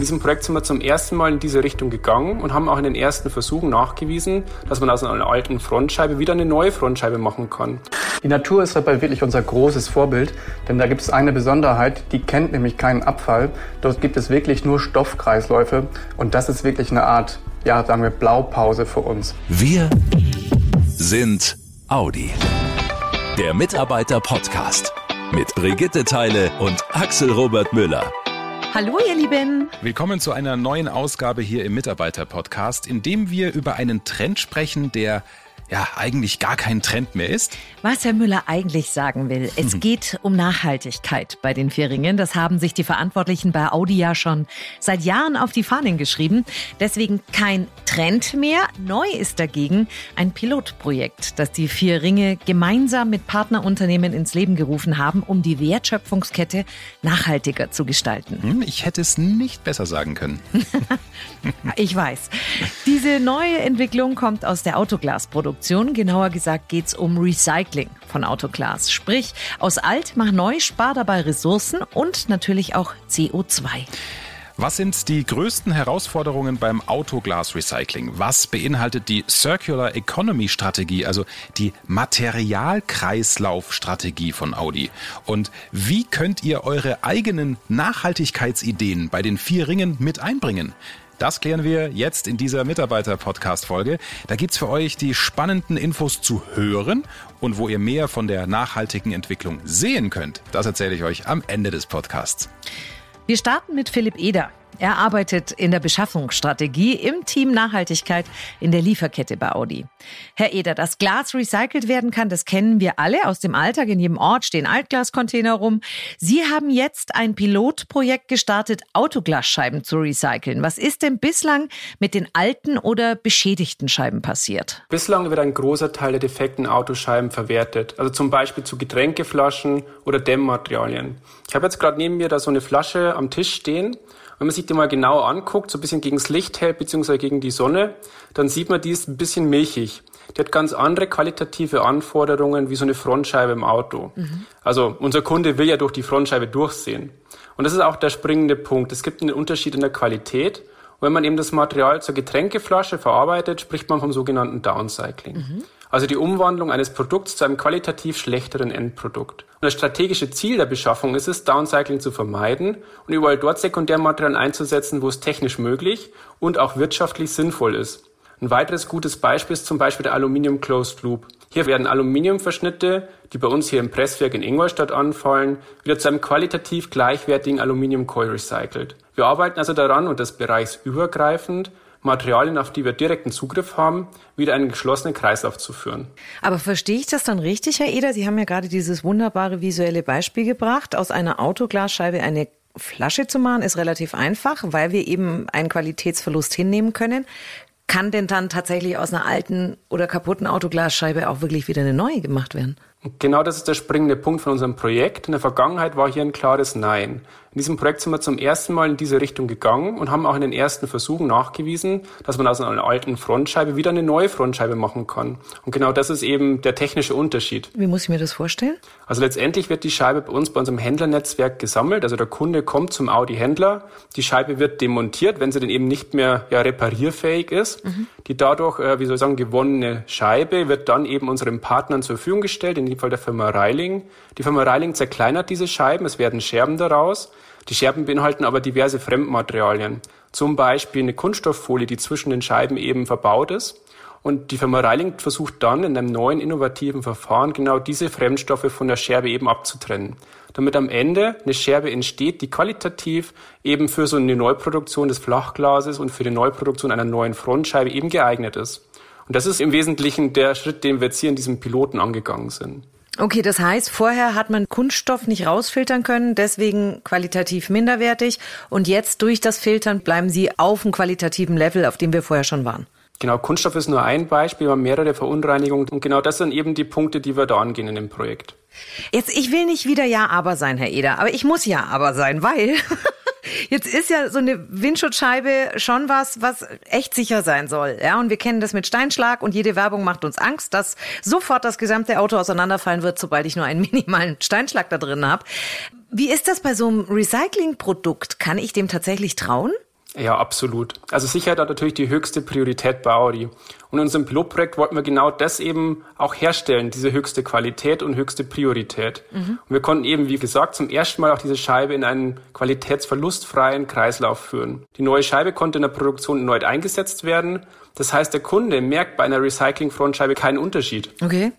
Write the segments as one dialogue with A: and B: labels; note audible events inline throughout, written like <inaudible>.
A: In diesem Projekt sind wir zum ersten Mal in diese Richtung gegangen und haben auch in den ersten Versuchen nachgewiesen, dass man aus einer alten Frontscheibe wieder eine neue Frontscheibe machen kann.
B: Die Natur ist dabei wirklich unser großes Vorbild, denn da gibt es eine Besonderheit, die kennt nämlich keinen Abfall. Dort gibt es wirklich nur Stoffkreisläufe und das ist wirklich eine Art, ja, sagen wir Blaupause für uns.
C: Wir sind Audi. Der Mitarbeiter-Podcast mit Brigitte Teile und Axel Robert Müller.
D: Hallo ihr Lieben.
E: Willkommen zu einer neuen Ausgabe hier im Mitarbeiter-Podcast, in dem wir über einen Trend sprechen, der ja eigentlich gar kein Trend mehr ist.
D: Was Herr Müller eigentlich sagen will, es geht um Nachhaltigkeit bei den Vierringen. Das haben sich die Verantwortlichen bei Audi ja schon seit Jahren auf die Fahnen geschrieben. Deswegen kein Trend mehr. Neu ist dagegen ein Pilotprojekt, das die vier Ringe gemeinsam mit Partnerunternehmen ins Leben gerufen haben, um die Wertschöpfungskette nachhaltiger zu gestalten.
E: Hm, ich hätte es nicht besser sagen können. <laughs>
D: ich weiß. Diese neue Entwicklung kommt aus der Autoglasproduktion. Produktion. Genauer gesagt geht es um Recycling von Autoglas. Sprich, aus alt mach neu, spar dabei Ressourcen und natürlich auch CO2.
E: Was sind die größten Herausforderungen beim Autoglas-Recycling? Was beinhaltet die Circular Economy Strategie, also die Materialkreislaufstrategie von Audi? Und wie könnt ihr eure eigenen Nachhaltigkeitsideen bei den vier Ringen mit einbringen? Das klären wir jetzt in dieser Mitarbeiter-Podcast-Folge. Da gibt's für euch die spannenden Infos zu hören und wo ihr mehr von der nachhaltigen Entwicklung sehen könnt. Das erzähle ich euch am Ende des Podcasts.
D: Wir starten mit Philipp Eder. Er arbeitet in der Beschaffungsstrategie im Team Nachhaltigkeit in der Lieferkette bei Audi. Herr Eder, dass Glas recycelt werden kann, das kennen wir alle aus dem Alltag. In jedem Ort stehen Altglascontainer rum. Sie haben jetzt ein Pilotprojekt gestartet, Autoglasscheiben zu recyceln. Was ist denn bislang mit den alten oder beschädigten Scheiben passiert?
A: Bislang wird ein großer Teil der defekten Autoscheiben verwertet. Also zum Beispiel zu Getränkeflaschen oder Dämmmaterialien. Ich habe jetzt gerade neben mir da so eine Flasche am Tisch stehen. Wenn man sich die mal genau anguckt, so ein bisschen gegen das Licht hält, beziehungsweise gegen die Sonne, dann sieht man, die ist ein bisschen milchig. Die hat ganz andere qualitative Anforderungen wie so eine Frontscheibe im Auto. Mhm. Also unser Kunde will ja durch die Frontscheibe durchsehen. Und das ist auch der springende Punkt. Es gibt einen Unterschied in der Qualität. Wenn man eben das Material zur Getränkeflasche verarbeitet, spricht man vom sogenannten Downcycling. Mhm. Also die Umwandlung eines Produkts zu einem qualitativ schlechteren Endprodukt. Und das strategische Ziel der Beschaffung ist es, Downcycling zu vermeiden und überall dort Sekundärmaterialien einzusetzen, wo es technisch möglich und auch wirtschaftlich sinnvoll ist. Ein weiteres gutes Beispiel ist zum Beispiel der Aluminium Closed Loop. Hier werden Aluminiumverschnitte, die bei uns hier im Presswerk in Ingolstadt anfallen, wieder zu einem qualitativ gleichwertigen Aluminiumcoil recycelt. Wir arbeiten also daran und das bereichsübergreifend, Materialien, auf die wir direkten Zugriff haben, wieder einen geschlossenen Kreislauf zu führen.
D: Aber verstehe ich das dann richtig, Herr Eder? Sie haben ja gerade dieses wunderbare visuelle Beispiel gebracht. Aus einer Autoglasscheibe eine Flasche zu machen, ist relativ einfach, weil wir eben einen Qualitätsverlust hinnehmen können. Kann denn dann tatsächlich aus einer alten oder kaputten Autoglasscheibe auch wirklich wieder eine neue gemacht werden?
A: Genau das ist der springende Punkt von unserem Projekt. In der Vergangenheit war hier ein klares Nein. In diesem Projekt sind wir zum ersten Mal in diese Richtung gegangen und haben auch in den ersten Versuchen nachgewiesen, dass man aus einer alten Frontscheibe wieder eine neue Frontscheibe machen kann. Und genau das ist eben der technische Unterschied.
D: Wie muss ich mir das vorstellen?
A: Also letztendlich wird die Scheibe bei uns bei unserem Händlernetzwerk gesammelt. Also der Kunde kommt zum Audi-Händler, die Scheibe wird demontiert, wenn sie denn eben nicht mehr ja, reparierfähig ist. Mhm. Die dadurch, äh, wie soll ich sagen, gewonnene Scheibe wird dann eben unseren Partnern zur Verfügung gestellt, in dem Fall der Firma Reiling. Die Firma Reiling zerkleinert diese Scheiben, es werden Scherben daraus. Die Scherben beinhalten aber diverse Fremdmaterialien. Zum Beispiel eine Kunststofffolie, die zwischen den Scheiben eben verbaut ist. Und die Firma Reiling versucht dann in einem neuen innovativen Verfahren genau diese Fremdstoffe von der Scherbe eben abzutrennen. Damit am Ende eine Scherbe entsteht, die qualitativ eben für so eine Neuproduktion des Flachglases und für die Neuproduktion einer neuen Frontscheibe eben geeignet ist. Und das ist im Wesentlichen der Schritt, den wir jetzt hier in diesem Piloten angegangen sind.
D: Okay, das heißt, vorher hat man Kunststoff nicht rausfiltern können, deswegen qualitativ minderwertig. Und jetzt durch das Filtern bleiben sie auf einem qualitativen Level, auf dem wir vorher schon waren.
A: Genau, Kunststoff ist nur ein Beispiel, wir haben mehrere Verunreinigungen. Und genau das sind eben die Punkte, die wir da angehen in dem Projekt.
D: Jetzt, ich will nicht wieder Ja, aber sein, Herr Eder, aber ich muss Ja, aber sein, weil Jetzt ist ja so eine Windschutzscheibe schon was, was echt sicher sein soll. Ja, und wir kennen das mit Steinschlag und jede Werbung macht uns Angst, dass sofort das gesamte Auto auseinanderfallen wird, sobald ich nur einen <laughs> minimalen Steinschlag da drin habe. Wie ist das bei so einem Recyclingprodukt? Kann ich dem tatsächlich trauen?
A: Ja, absolut. Also Sicherheit hat natürlich die höchste Priorität bei Audi. Und in unserem Pilotprojekt wollten wir genau das eben auch herstellen, diese höchste Qualität und höchste Priorität. Mhm. Und wir konnten eben, wie gesagt, zum ersten Mal auch diese Scheibe in einen qualitätsverlustfreien Kreislauf führen. Die neue Scheibe konnte in der Produktion erneut eingesetzt werden. Das heißt, der Kunde merkt bei einer Recycling-Frontscheibe keinen Unterschied.
D: Okay.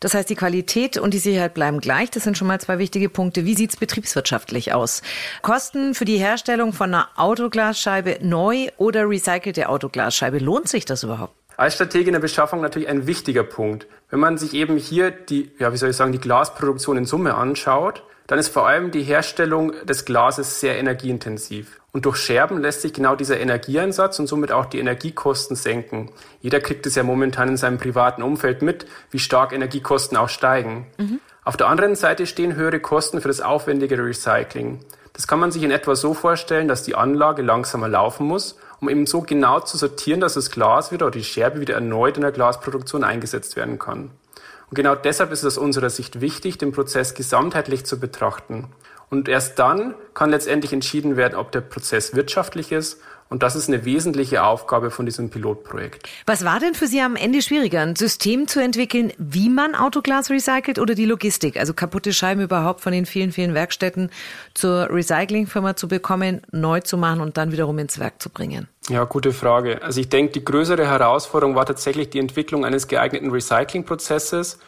D: Das heißt, die Qualität und die Sicherheit bleiben gleich. Das sind schon mal zwei wichtige Punkte. Wie sieht's betriebswirtschaftlich aus? Kosten für die Herstellung von einer Autoglasscheibe neu oder recycelte Autoglasscheibe. Lohnt sich das überhaupt?
A: Als Strategie in der Beschaffung natürlich ein wichtiger Punkt. Wenn man sich eben hier die, ja, wie soll ich sagen, die Glasproduktion in Summe anschaut, dann ist vor allem die Herstellung des Glases sehr energieintensiv. Und durch Scherben lässt sich genau dieser Energieeinsatz und somit auch die Energiekosten senken. Jeder kriegt es ja momentan in seinem privaten Umfeld mit, wie stark Energiekosten auch steigen. Mhm. Auf der anderen Seite stehen höhere Kosten für das aufwendige Recycling. Das kann man sich in etwa so vorstellen, dass die Anlage langsamer laufen muss, um eben so genau zu sortieren, dass das Glas wieder oder die Scherbe wieder erneut in der Glasproduktion eingesetzt werden kann. Und genau deshalb ist es aus unserer Sicht wichtig, den Prozess gesamtheitlich zu betrachten. Und erst dann kann letztendlich entschieden werden, ob der Prozess wirtschaftlich ist. Und das ist eine wesentliche Aufgabe von diesem Pilotprojekt.
D: Was war denn für Sie am Ende schwieriger, ein System zu entwickeln, wie man Autoglas recycelt oder die Logistik? Also kaputte Scheiben überhaupt von den vielen, vielen Werkstätten zur Recyclingfirma zu bekommen, neu zu machen und dann wiederum ins Werk zu bringen?
A: Ja, gute Frage. Also ich denke, die größere Herausforderung war tatsächlich die Entwicklung eines geeigneten Recyclingprozesses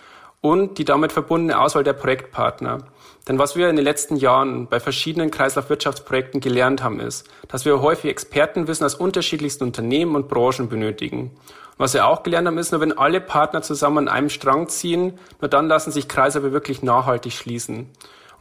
A: und die damit verbundene Auswahl der Projektpartner. Denn was wir in den letzten Jahren bei verschiedenen Kreislaufwirtschaftsprojekten gelernt haben, ist, dass wir häufig Expertenwissen aus unterschiedlichsten Unternehmen und Branchen benötigen. Und was wir auch gelernt haben, ist, nur wenn alle Partner zusammen an einem Strang ziehen, nur dann lassen sich Kreislaufe wirklich nachhaltig schließen.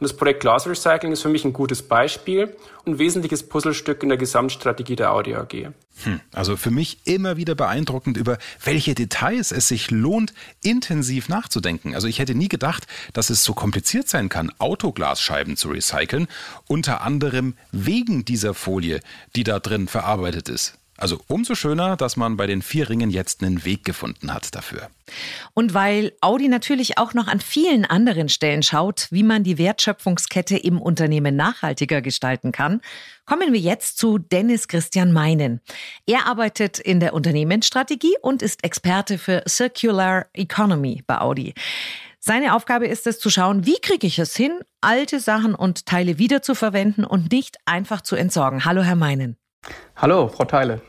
A: Und das Projekt Glass Recycling ist für mich ein gutes Beispiel und wesentliches Puzzlestück in der Gesamtstrategie der Audi AG.
E: Hm, also für mich immer wieder beeindruckend, über welche Details es sich lohnt, intensiv nachzudenken. Also ich hätte nie gedacht, dass es so kompliziert sein kann, Autoglasscheiben zu recyceln, unter anderem wegen dieser Folie, die da drin verarbeitet ist. Also umso schöner, dass man bei den vier Ringen jetzt einen Weg gefunden hat dafür.
D: Und weil Audi natürlich auch noch an vielen anderen Stellen schaut, wie man die Wertschöpfungskette im Unternehmen nachhaltiger gestalten kann, kommen wir jetzt zu Dennis Christian Meinen. Er arbeitet in der Unternehmensstrategie und ist Experte für Circular Economy bei Audi. Seine Aufgabe ist es zu schauen, wie kriege ich es hin, alte Sachen und Teile wiederzuverwenden und nicht einfach zu entsorgen. Hallo, Herr Meinen.
B: Hallo, Frau Teile.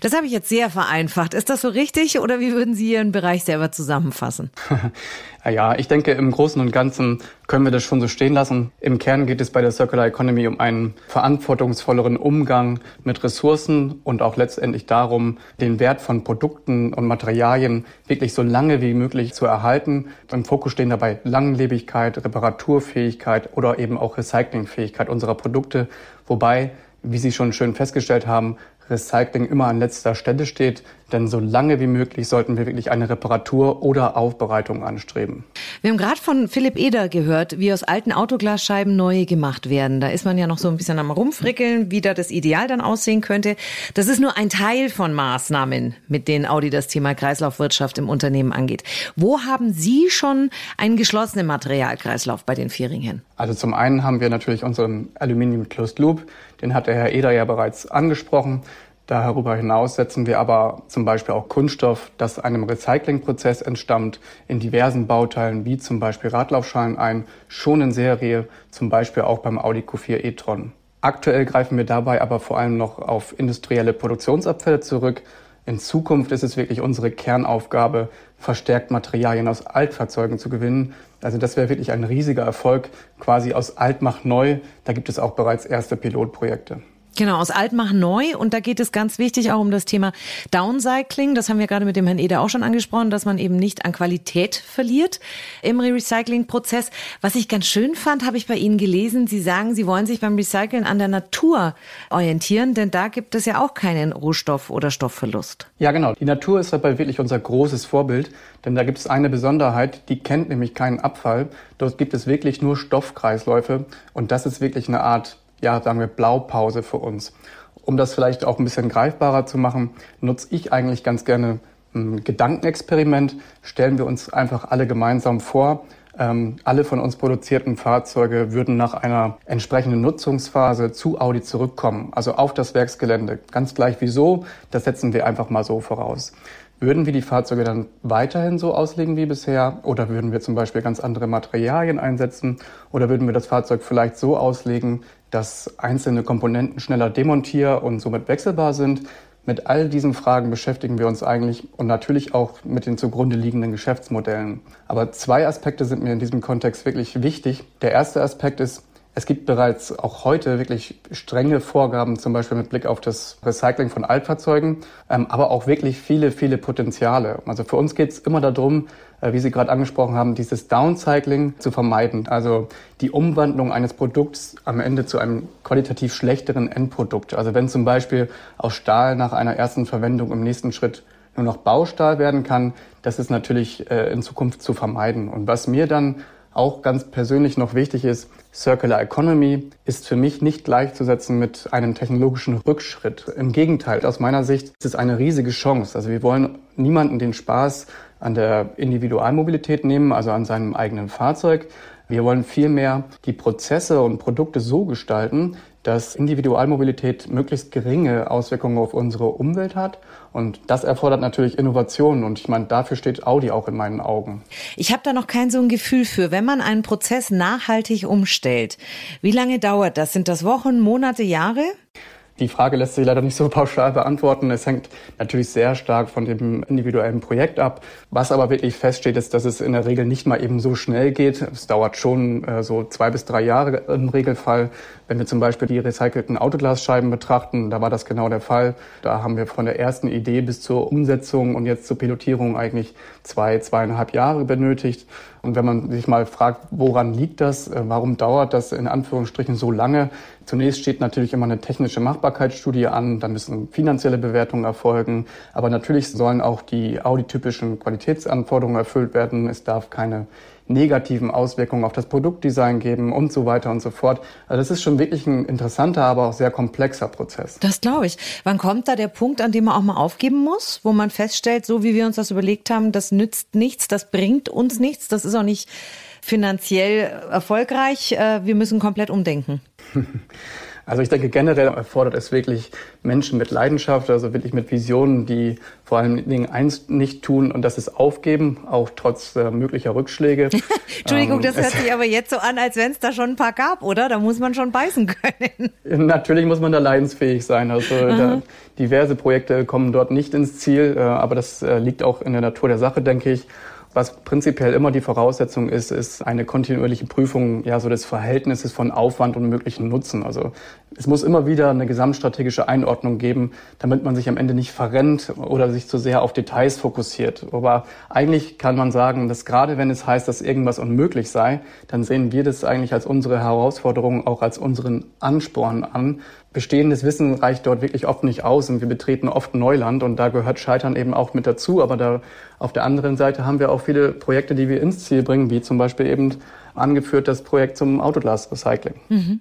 D: Das habe ich jetzt sehr vereinfacht. Ist das so richtig oder wie würden Sie Ihren Bereich selber zusammenfassen? <laughs>
B: ja, ich denke, im Großen und Ganzen können wir das schon so stehen lassen. Im Kern geht es bei der Circular Economy um einen verantwortungsvolleren Umgang mit Ressourcen und auch letztendlich darum, den Wert von Produkten und Materialien wirklich so lange wie möglich zu erhalten. Im Fokus stehen dabei Langlebigkeit, Reparaturfähigkeit oder eben auch Recyclingfähigkeit unserer Produkte, wobei wie Sie schon schön festgestellt haben, Recycling immer an letzter Stelle steht. Denn so lange wie möglich sollten wir wirklich eine Reparatur oder Aufbereitung anstreben.
D: Wir haben gerade von Philipp Eder gehört, wie aus alten Autoglasscheiben neue gemacht werden. Da ist man ja noch so ein bisschen am Rumfrickeln, wie da das Ideal dann aussehen könnte. Das ist nur ein Teil von Maßnahmen, mit denen Audi das Thema Kreislaufwirtschaft im Unternehmen angeht. Wo haben Sie schon einen geschlossenen Materialkreislauf bei den Vierringen?
B: Also zum einen haben wir natürlich unseren Aluminium Closed Loop. Den hat der Herr Eder ja bereits angesprochen. Darüber hinaus setzen wir aber zum Beispiel auch Kunststoff, das einem Recyclingprozess entstammt, in diversen Bauteilen wie zum Beispiel Radlaufschalen ein, schon in Serie, zum Beispiel auch beim Audi Q4 e-tron. Aktuell greifen wir dabei aber vor allem noch auf industrielle Produktionsabfälle zurück. In Zukunft ist es wirklich unsere Kernaufgabe, verstärkt Materialien aus Altfahrzeugen zu gewinnen. Also das wäre wirklich ein riesiger Erfolg, quasi aus Alt macht neu. Da gibt es auch bereits erste Pilotprojekte.
D: Genau, aus alt machen neu. Und da geht es ganz wichtig auch um das Thema Downcycling. Das haben wir gerade mit dem Herrn Eder auch schon angesprochen, dass man eben nicht an Qualität verliert im Recycling-Prozess. Was ich ganz schön fand, habe ich bei Ihnen gelesen. Sie sagen, Sie wollen sich beim Recyceln an der Natur orientieren, denn da gibt es ja auch keinen Rohstoff- oder Stoffverlust.
B: Ja, genau. Die Natur ist dabei wirklich unser großes Vorbild, denn da gibt es eine Besonderheit, die kennt nämlich keinen Abfall. Dort gibt es wirklich nur Stoffkreisläufe und das ist wirklich eine Art ja, sagen wir, Blaupause für uns. Um das vielleicht auch ein bisschen greifbarer zu machen, nutze ich eigentlich ganz gerne ein Gedankenexperiment. Stellen wir uns einfach alle gemeinsam vor, ähm, alle von uns produzierten Fahrzeuge würden nach einer entsprechenden Nutzungsphase zu Audi zurückkommen, also auf das Werksgelände. Ganz gleich wieso, das setzen wir einfach mal so voraus. Würden wir die Fahrzeuge dann weiterhin so auslegen wie bisher oder würden wir zum Beispiel ganz andere Materialien einsetzen oder würden wir das Fahrzeug vielleicht so auslegen, dass einzelne Komponenten schneller demontier- und somit wechselbar sind? Mit all diesen Fragen beschäftigen wir uns eigentlich und natürlich auch mit den zugrunde liegenden Geschäftsmodellen. Aber zwei Aspekte sind mir in diesem Kontext wirklich wichtig. Der erste Aspekt ist, es gibt bereits auch heute wirklich strenge Vorgaben, zum Beispiel mit Blick auf das Recycling von Altfahrzeugen, ähm, aber auch wirklich viele, viele Potenziale. Also für uns geht es immer darum, äh, wie Sie gerade angesprochen haben, dieses Downcycling zu vermeiden. Also die Umwandlung eines Produkts am Ende zu einem qualitativ schlechteren Endprodukt. Also wenn zum Beispiel aus Stahl nach einer ersten Verwendung im nächsten Schritt nur noch Baustahl werden kann, das ist natürlich äh, in Zukunft zu vermeiden. Und was mir dann auch ganz persönlich noch wichtig ist, Circular Economy ist für mich nicht gleichzusetzen mit einem technologischen Rückschritt. Im Gegenteil, aus meiner Sicht ist es eine riesige Chance. Also wir wollen niemanden den Spaß an der Individualmobilität nehmen, also an seinem eigenen Fahrzeug. Wir wollen vielmehr die Prozesse und Produkte so gestalten, dass Individualmobilität möglichst geringe Auswirkungen auf unsere Umwelt hat. Und das erfordert natürlich Innovationen. Und ich meine, dafür steht Audi auch in meinen Augen.
D: Ich habe da noch kein so ein Gefühl für. Wenn man einen Prozess nachhaltig umstellt, wie lange dauert das? Sind das Wochen, Monate, Jahre?
B: Die Frage lässt sich leider nicht so <laughs> pauschal beantworten. Es hängt natürlich sehr stark von dem individuellen Projekt ab. Was aber wirklich feststeht, ist, dass es in der Regel nicht mal eben so schnell geht. Es dauert schon äh, so zwei bis drei Jahre im Regelfall. Wenn wir zum Beispiel die recycelten Autoglasscheiben betrachten, da war das genau der Fall. Da haben wir von der ersten Idee bis zur Umsetzung und jetzt zur Pilotierung eigentlich zwei, zweieinhalb Jahre benötigt. Und wenn man sich mal fragt, woran liegt das, äh, warum dauert das in Anführungsstrichen so lange? Zunächst steht natürlich immer eine technische Machbarkeitsstudie an, dann müssen finanzielle Bewertungen erfolgen, aber natürlich sollen auch die auditypischen Qualitätsanforderungen erfüllt werden. Es darf keine negativen Auswirkungen auf das Produktdesign geben und so weiter und so fort. Also das ist schon wirklich ein interessanter, aber auch sehr komplexer Prozess.
D: Das glaube ich. Wann kommt da der Punkt, an dem man auch mal aufgeben muss, wo man feststellt, so wie wir uns das überlegt haben, das nützt nichts, das bringt uns nichts, das ist auch nicht finanziell erfolgreich, äh, wir müssen komplett umdenken? <laughs>
B: Also ich denke, generell erfordert es wirklich Menschen mit Leidenschaft, also wirklich mit Visionen, die vor allen Dingen eins nicht tun und das ist aufgeben, auch trotz äh, möglicher Rückschläge. <laughs>
D: Entschuldigung, ähm, das hört sich aber jetzt so an, als wenn es da schon ein paar gab, oder? Da muss man schon beißen können. <laughs>
B: Natürlich muss man da leidensfähig sein. Also da, diverse Projekte kommen dort nicht ins Ziel, äh, aber das äh, liegt auch in der Natur der Sache, denke ich. Was prinzipiell immer die Voraussetzung ist, ist eine kontinuierliche Prüfung ja so des Verhältnisses von Aufwand und möglichen Nutzen. Also es muss immer wieder eine gesamtstrategische Einordnung geben, damit man sich am Ende nicht verrennt oder sich zu sehr auf Details fokussiert. Aber eigentlich kann man sagen, dass gerade wenn es heißt, dass irgendwas unmöglich sei, dann sehen wir das eigentlich als unsere Herausforderung, auch als unseren Ansporn an, bestehendes Wissen reicht dort wirklich oft nicht aus und wir betreten oft Neuland und da gehört Scheitern eben auch mit dazu. Aber da auf der anderen Seite haben wir auch viele Projekte, die wir ins Ziel bringen, wie zum Beispiel eben angeführt das Projekt zum Autoglas-Recycling.
D: Mhm.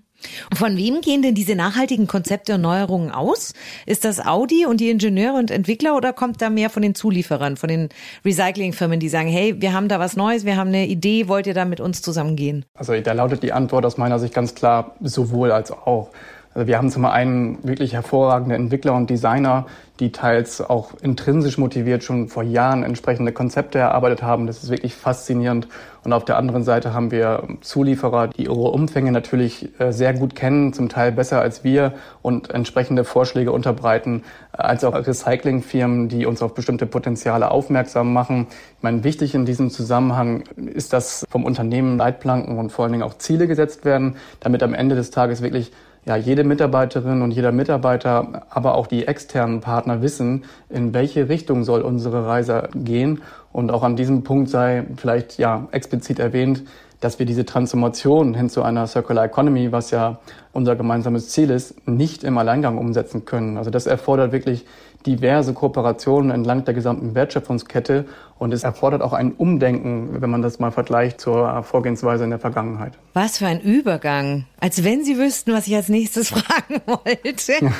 D: Und von wem gehen denn diese nachhaltigen Konzepte und Neuerungen aus? Ist das Audi und die Ingenieure und Entwickler oder kommt da mehr von den Zulieferern, von den Recyclingfirmen, die sagen, hey, wir haben da was Neues, wir haben eine Idee, wollt ihr da mit uns zusammengehen?
B: Also da lautet die Antwort aus meiner Sicht ganz klar sowohl als auch. Also wir haben zum einen wirklich hervorragende Entwickler und Designer, die teils auch intrinsisch motiviert schon vor Jahren entsprechende Konzepte erarbeitet haben. Das ist wirklich faszinierend. Und auf der anderen Seite haben wir Zulieferer, die ihre Umfänge natürlich äh, sehr gut kennen, zum Teil besser als wir und entsprechende Vorschläge unterbreiten, als auch Recyclingfirmen, die uns auf bestimmte Potenziale aufmerksam machen. Ich meine, wichtig in diesem Zusammenhang ist, dass vom Unternehmen Leitplanken und vor allen Dingen auch Ziele gesetzt werden, damit am Ende des Tages wirklich ja, jede Mitarbeiterin und jeder Mitarbeiter, aber auch die externen Partner wissen, in welche Richtung soll unsere Reise gehen. Und auch an diesem Punkt sei vielleicht ja explizit erwähnt, dass wir diese Transformation hin zu einer Circular Economy, was ja unser gemeinsames Ziel ist, nicht im Alleingang umsetzen können. Also das erfordert wirklich diverse Kooperationen entlang der gesamten Wertschöpfungskette und es erfordert auch ein Umdenken, wenn man das mal vergleicht zur Vorgehensweise in der Vergangenheit.
D: Was für ein Übergang. Als wenn Sie wüssten, was ich als nächstes <laughs> fragen wollte. Ja.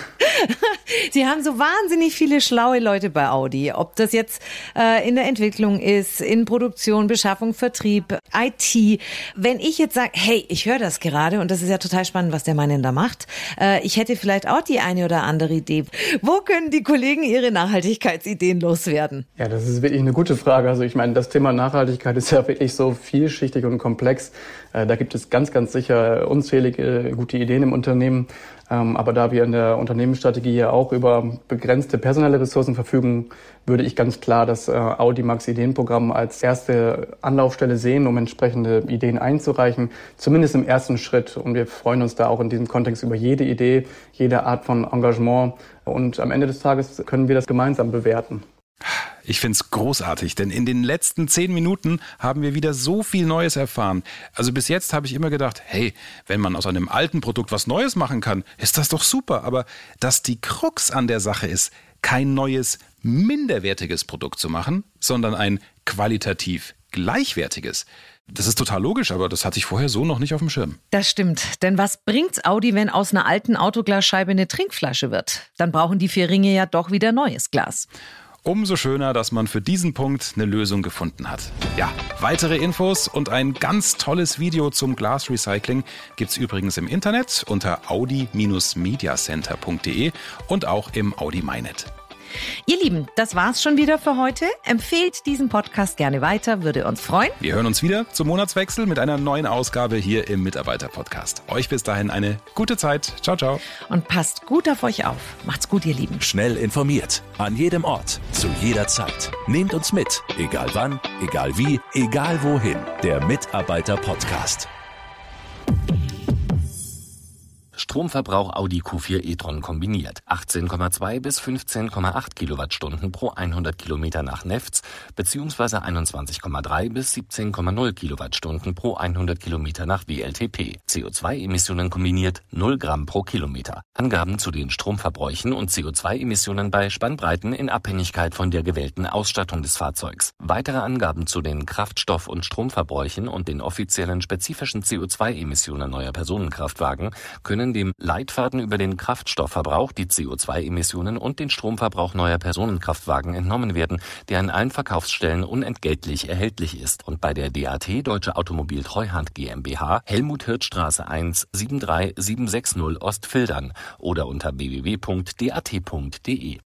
D: <laughs> Sie haben so wahnsinnig viele schlaue Leute bei Audi. Ob das jetzt äh, in der Entwicklung ist, in Produktion, Beschaffung, Vertrieb, IT. Wenn ich jetzt sage, hey, ich höre das gerade und das ist ja total spannend, was der Mann denn da macht. Äh, ich hätte vielleicht auch die eine oder andere Idee. Wo können die Kollegen ihre Nachhaltigkeitsideen loswerden?
B: Ja, das ist wirklich eine gute Frage. Also ich meine, das Thema Nachhaltigkeit ist ja wirklich so vielschichtig und komplex. Äh, da gibt es ganz, ganz sicher unzählige gute Ideen im Unternehmen. Ähm, aber da wir in der Unternehmensstrategie ja auch über begrenzte personelle Ressourcen verfügen, würde ich ganz klar das äh, Audi Max Ideenprogramm als erste Anlaufstelle sehen, um entsprechende Ideen einzureichen, zumindest im ersten Schritt. Und wir freuen uns da auch in diesem Kontext über jede Idee, jede Art von Engagement. Und am Ende des Tages können wir das gemeinsam bewerten.
E: Ich finde es großartig, denn in den letzten zehn Minuten haben wir wieder so viel Neues erfahren. Also bis jetzt habe ich immer gedacht, hey, wenn man aus einem alten Produkt was Neues machen kann, ist das doch super. Aber dass die Krux an der Sache ist, kein neues, minderwertiges Produkt zu machen, sondern ein qualitativ gleichwertiges. Das ist total logisch, aber das hatte ich vorher so noch nicht auf dem Schirm.
D: Das stimmt. Denn was bringt's Audi, wenn aus einer alten Autoglasscheibe eine Trinkflasche wird? Dann brauchen die vier Ringe ja doch wieder neues Glas.
E: Umso schöner, dass man für diesen Punkt eine Lösung gefunden hat. Ja, weitere Infos und ein ganz tolles Video zum Glasrecycling gibt's übrigens im Internet unter audi-mediacenter.de und auch im Audi MyNet.
D: Ihr Lieben, das war's schon wieder für heute. Empfehlt diesen Podcast gerne weiter, würde uns freuen.
E: Wir hören uns wieder zum Monatswechsel mit einer neuen Ausgabe hier im Mitarbeiter-Podcast. Euch bis dahin eine gute Zeit. Ciao, ciao.
D: Und passt gut auf euch auf. Macht's gut, ihr Lieben.
C: Schnell informiert. An jedem Ort. Zu jeder Zeit. Nehmt uns mit. Egal wann, egal wie, egal wohin. Der Mitarbeiter-Podcast.
F: Stromverbrauch Audi Q4 e-tron kombiniert 18,2 bis 15,8 Kilowattstunden pro 100 Kilometer nach Nefts bzw. 21,3 bis 17,0 Kilowattstunden pro 100 Kilometer nach WLTP. CO2-Emissionen kombiniert 0 Gramm pro Kilometer. Angaben zu den Stromverbräuchen und CO2-Emissionen bei Spannbreiten in Abhängigkeit von der gewählten Ausstattung des Fahrzeugs. Weitere Angaben zu den Kraftstoff- und Stromverbräuchen und den offiziellen spezifischen CO2-Emissionen neuer Personenkraftwagen können dem Leitfaden über den Kraftstoffverbrauch, die CO2-Emissionen und den Stromverbrauch neuer Personenkraftwagen entnommen werden, der an allen Verkaufsstellen unentgeltlich erhältlich ist und bei der DAT Deutsche Automobil Treuhand GmbH Helmut Hirtstraße 1 73760 Ostfildern oder unter www.dat.de.